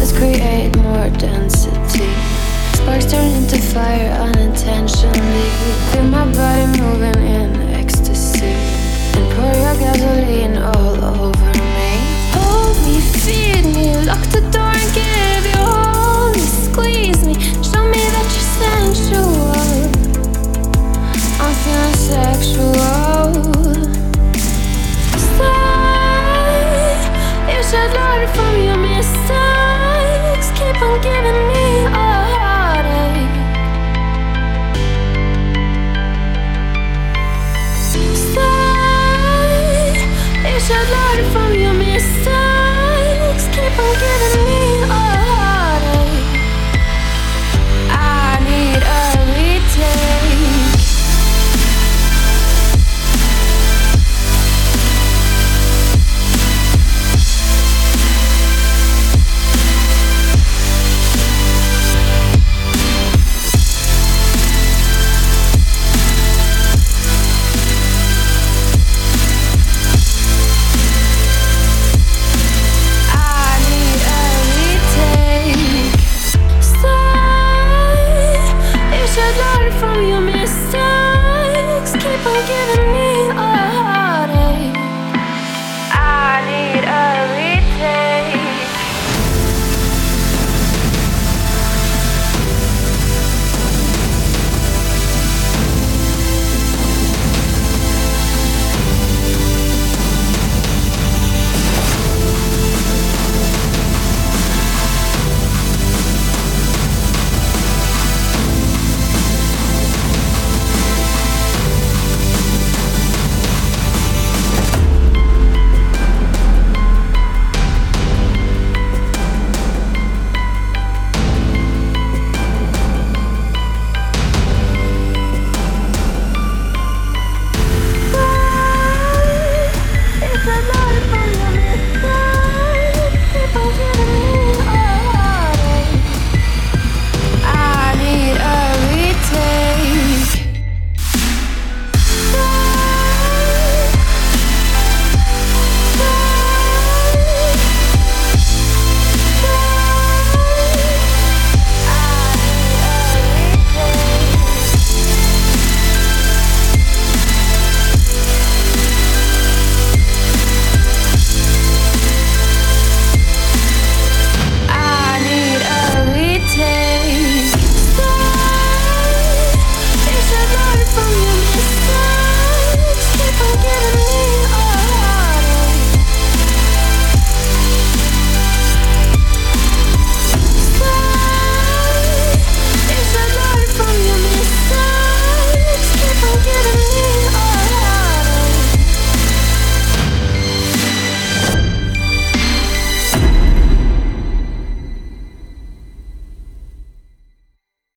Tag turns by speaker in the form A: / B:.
A: Let's create more density. Sparks turn into fire unintentionally. Feel my body moving in ecstasy. And pour your gasoline all over me. Hold me, feed me, lock the door and give you all. Squeeze me, show me that you're sensual. should learn from